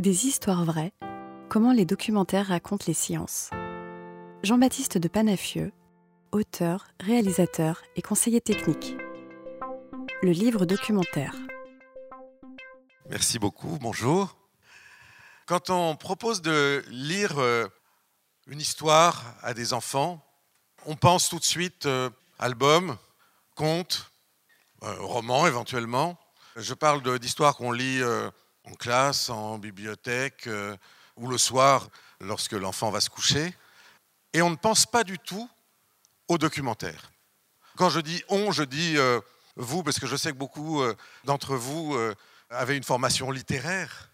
Des histoires vraies, comment les documentaires racontent les sciences. Jean-Baptiste de Panafieux, auteur, réalisateur et conseiller technique. Le livre documentaire. Merci beaucoup, bonjour. Quand on propose de lire euh, une histoire à des enfants, on pense tout de suite euh, album, conte, euh, roman éventuellement. Je parle d'histoires qu'on lit en classe, en bibliothèque ou le soir lorsque l'enfant va se coucher. Et on ne pense pas du tout au documentaire. Quand je dis on, je dis vous, parce que je sais que beaucoup d'entre vous avaient une formation littéraire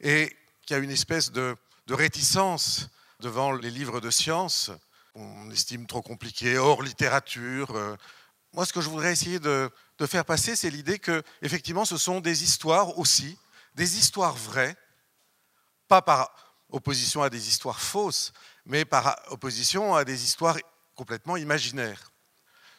et qu'il y a une espèce de, de réticence devant les livres de science qu'on estime trop compliqués, hors littérature. Euh. Moi, ce que je voudrais essayer de, faire passer, c'est l'idée que, effectivement, ce sont des histoires aussi, des histoires vraies, pas par opposition à des histoires fausses, mais par opposition à des histoires complètement imaginaires.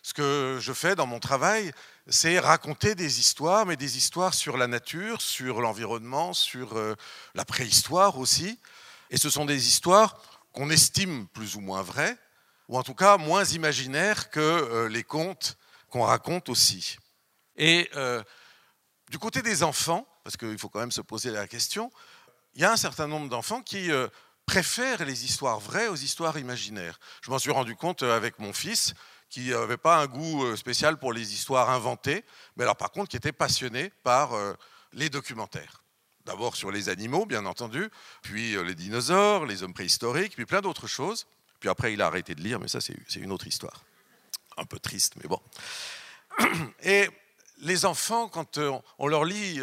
Ce que je fais dans mon travail, c'est raconter des histoires, mais des histoires sur la nature, sur l'environnement, sur euh, la préhistoire aussi. Et ce sont des histoires qu'on estime plus ou moins vraies, ou en tout cas moins imaginaires que euh, les contes qu'on raconte aussi. Et euh, du côté des enfants, parce qu'il faut quand même se poser la question, il y a un certain nombre d'enfants qui préfèrent les histoires vraies aux histoires imaginaires. Je m'en suis rendu compte avec mon fils qui n'avait pas un goût euh, spécial pour les histoires inventées, mais alors par contre qui était passionné par euh, les documentaires. D'abord sur les animaux, bien entendu, puis euh, les dinosaures, les hommes préhistoriques, puis plein d'autres choses. Puis après, il a arrêté de lire, mais ça, c'est une autre histoire. Un peu triste, mais bon. Et les enfants, quand on leur lit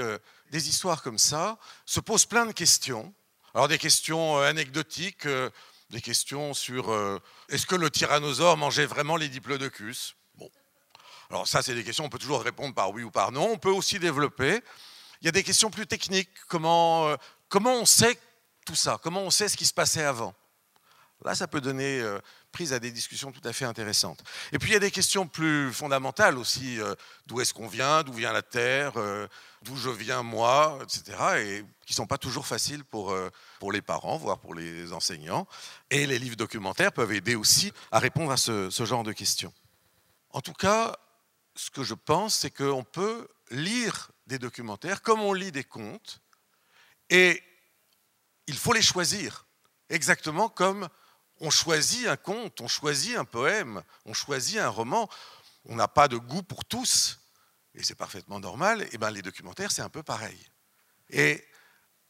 des histoires comme ça, se posent plein de questions. Alors des questions anecdotiques, des questions sur euh, est-ce que le tyrannosaure mangeait vraiment les diplodocus? Bon. Alors ça, c'est des questions, on peut toujours répondre par oui ou par non. On peut aussi développer. Il y a des questions plus techniques. Comment, euh, comment on sait tout ça? Comment on sait ce qui se passait avant? Là, ça peut donner euh, prise à des discussions tout à fait intéressantes. Et puis, il y a des questions plus fondamentales aussi. d'où est-ce qu'on vient D'où vient la Terre D'où je viens moi Etc. Et qui ne sont pas toujours faciles pour, pour les parents, voire pour les enseignants. Et les livres documentaires peuvent aider aussi à répondre à ce, genre de questions. En tout cas, ce que je pense, c'est qu'on peut lire des documentaires comme on lit des contes, et il faut les choisir, exactement comme on choisit un conte, on choisit un poème, on choisit un roman. On n'a pas de goût pour tous, et c'est parfaitement normal. Et ben les documentaires, c'est un peu pareil. Et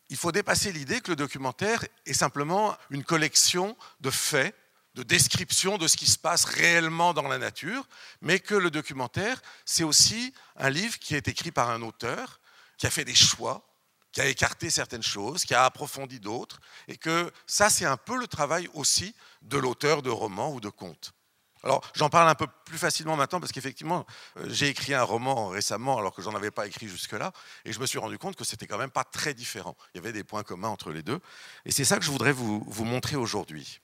il faut dépasser l'idée que le documentaire est simplement une collection de faits, de descriptions de ce qui se passe réellement dans la nature, mais que le documentaire, c'est aussi un livre qui est écrit par un auteur, qui a fait des choix, qui a écarté certaines choses, qui a approfondi d'autres, et que ça, c'est un peu le travail aussi de l'auteur de romans ou de contes. Alors, j'en parle un peu plus facilement maintenant parce qu'effectivement, euh, j'ai écrit un roman récemment alors que j'en avais pas écrit jusque-là, et je me suis rendu compte que c'était quand même pas très différent. Il y avait des points communs entre les deux, et c'est ça que je voudrais vous, vous montrer aujourd'hui.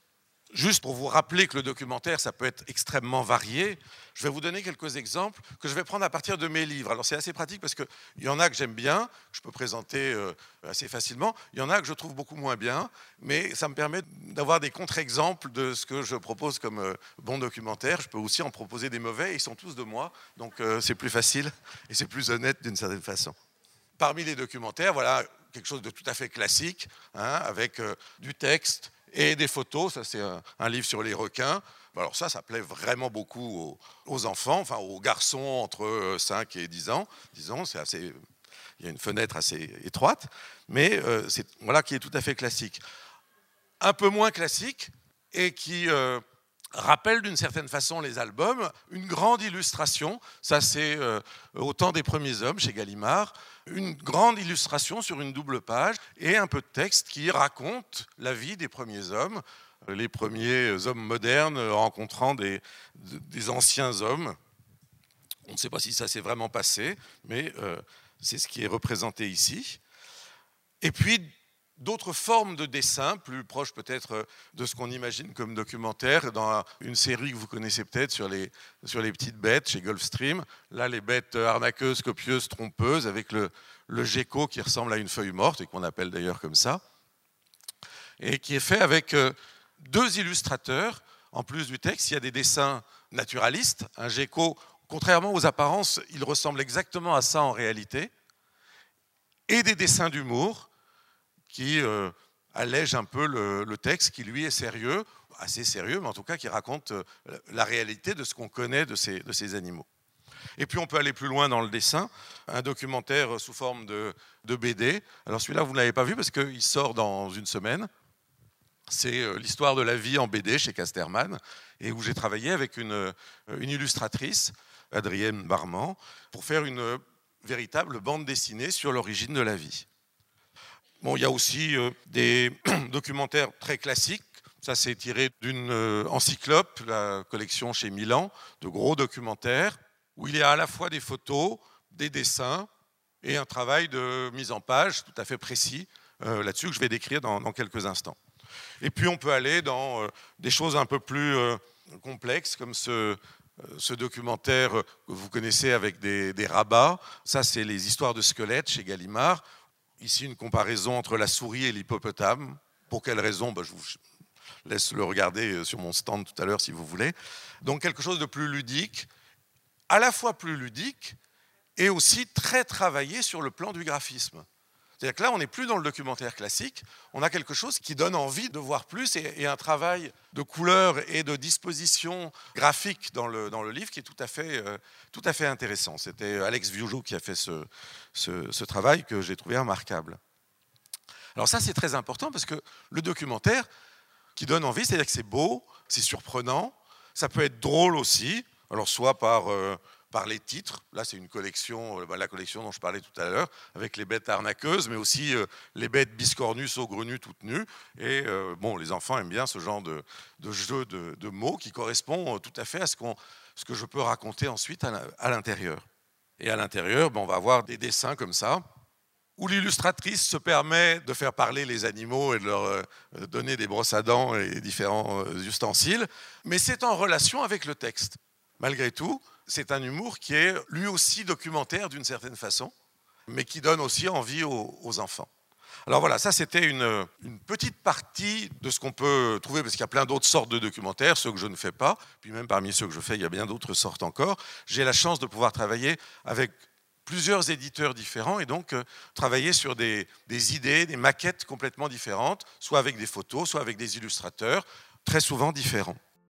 Juste pour vous rappeler que le documentaire, ça peut être extrêmement varié, je vais vous donner quelques exemples que je vais prendre à partir de mes livres. Alors c'est assez pratique parce qu'il y en a que j'aime bien, que je peux présenter euh, assez facilement, il y en a que je trouve beaucoup moins bien, mais ça me permet d'avoir des contre-exemples de ce que je propose comme euh, bon documentaire. Je peux aussi en proposer des mauvais, ils sont tous de moi, donc euh, c'est plus facile et c'est plus honnête d'une certaine façon. Parmi les documentaires, voilà quelque chose de tout à fait classique, hein, avec du texte, et des photos. Ça, c'est un, livre sur les requins. Alors ça, ça plaît vraiment beaucoup aux, enfants, enfin aux garçons entre 5 euh, et 10 ans. Disons, c'est assez, il y a une fenêtre assez étroite, mais euh, c'est voilà qui est tout à fait classique. Un peu moins classique et qui euh, rappelle d'une certaine façon les albums, une grande illustration, ça c'est euh, au temps des premiers hommes chez Gallimard, une grande illustration sur une double page et un peu de texte qui raconte la vie des premiers hommes, les premiers hommes modernes rencontrant des, des anciens hommes. On ne sait pas si ça s'est vraiment passé, mais euh, c'est ce qui est représenté ici. Et puis d'autres formes de dessin, plus proches peut-être de ce qu'on imagine comme documentaire, dans une série que vous connaissez peut-être sur les, sur les petites bêtes chez Gulfstream. Là, les bêtes arnaqueuses, copieuses, trompeuses, avec le, le gecko qui ressemble à une feuille morte et qu'on appelle d'ailleurs comme ça, et qui est fait avec euh, deux illustrateurs. En plus du texte, il y a des dessins naturalistes. Un gecko, contrairement aux apparences, il ressemble exactement à ça en réalité, et des dessins d'humour qui euh, allègent un peu le, texte, qui lui est sérieux, assez sérieux, mais en tout cas qui raconte euh, la réalité de ce qu'on connaît de ces, animaux. Et puis on peut aller plus loin dans le dessin, un documentaire sous forme de, de BD. Alors celui-là, vous ne l'avez pas vu parce qu'il sort dans une semaine. C'est euh, l'histoire de la vie en BD chez Casterman, et où j'ai travaillé avec une, une illustratrice, Adrienne Barman, pour faire une véritable bande dessinée sur l'origine de la vie. Bon, il y a aussi euh, des documentaires très classiques. Ça, c'est tiré d'une euh, encyclope, la collection chez Milan, de gros documentaires, où il y a à la fois des photos, des dessins et un travail de mise en page tout à fait précis euh, là-dessus que je vais décrire dans, quelques instants. Et puis on peut aller dans des choses un peu plus complexes, comme ce, documentaire que vous connaissez avec des rabats. Ça, c'est les histoires de squelettes chez Gallimard, Ici, une comparaison entre la souris et l'hippopotame. Pour quelle raison? Bah, Je vous laisse le regarder euh, sur mon stand tout à l'heure si vous voulez. Donc quelque chose de plus ludique, à la fois plus ludique et aussi très travaillé sur le plan du graphisme. C'est-à-dire que là, on n'est plus dans le documentaire classique, on a quelque chose qui donne envie de voir plus et, un travail de couleur et de disposition graphique dans le, dans le livre qui est tout à fait, euh, tout à fait intéressant. C'était Alex Viujo qui a fait ce, ce, travail que j'ai trouvé remarquable. Alors ça, c'est très important parce que le documentaire qui donne envie, c'est-à-dire que c'est beau, c'est surprenant, ça peut être drôle aussi, alors soit par... Euh, par les titres. Là, c'est une collection, euh, bah, la collection dont je parlais tout à l'heure, avec les bêtes arnaqueuses, mais aussi euh, les bêtes biscornues, saugrenues, toutes nues. Et euh, bon, les enfants aiment bien ce genre de, jeu de, mots qui correspond tout à fait à ce, que je peux raconter ensuite à l'intérieur. Et à l'intérieur, ben, on va avoir des dessins comme ça, où l'illustratrice se permet de faire parler les animaux et de leur donner des brosses à dents et différents ustensiles, mais c'est en relation avec le texte. Malgré tout, c'est un humour qui est lui aussi documentaire d'une certaine façon, mais qui donne aussi envie aux, enfants. Alors voilà, ça c'était une, petite partie de ce qu'on peut trouver, parce qu'il y a plein d'autres sortes de documentaires, ceux que je ne fais pas, puis même parmi ceux que je fais, il y a bien d'autres sortes encore. J'ai la chance de pouvoir travailler avec plusieurs éditeurs différents et donc euh, travailler sur des, des idées, des maquettes complètement différentes, soit avec des photos, soit avec des illustrateurs, très souvent différents.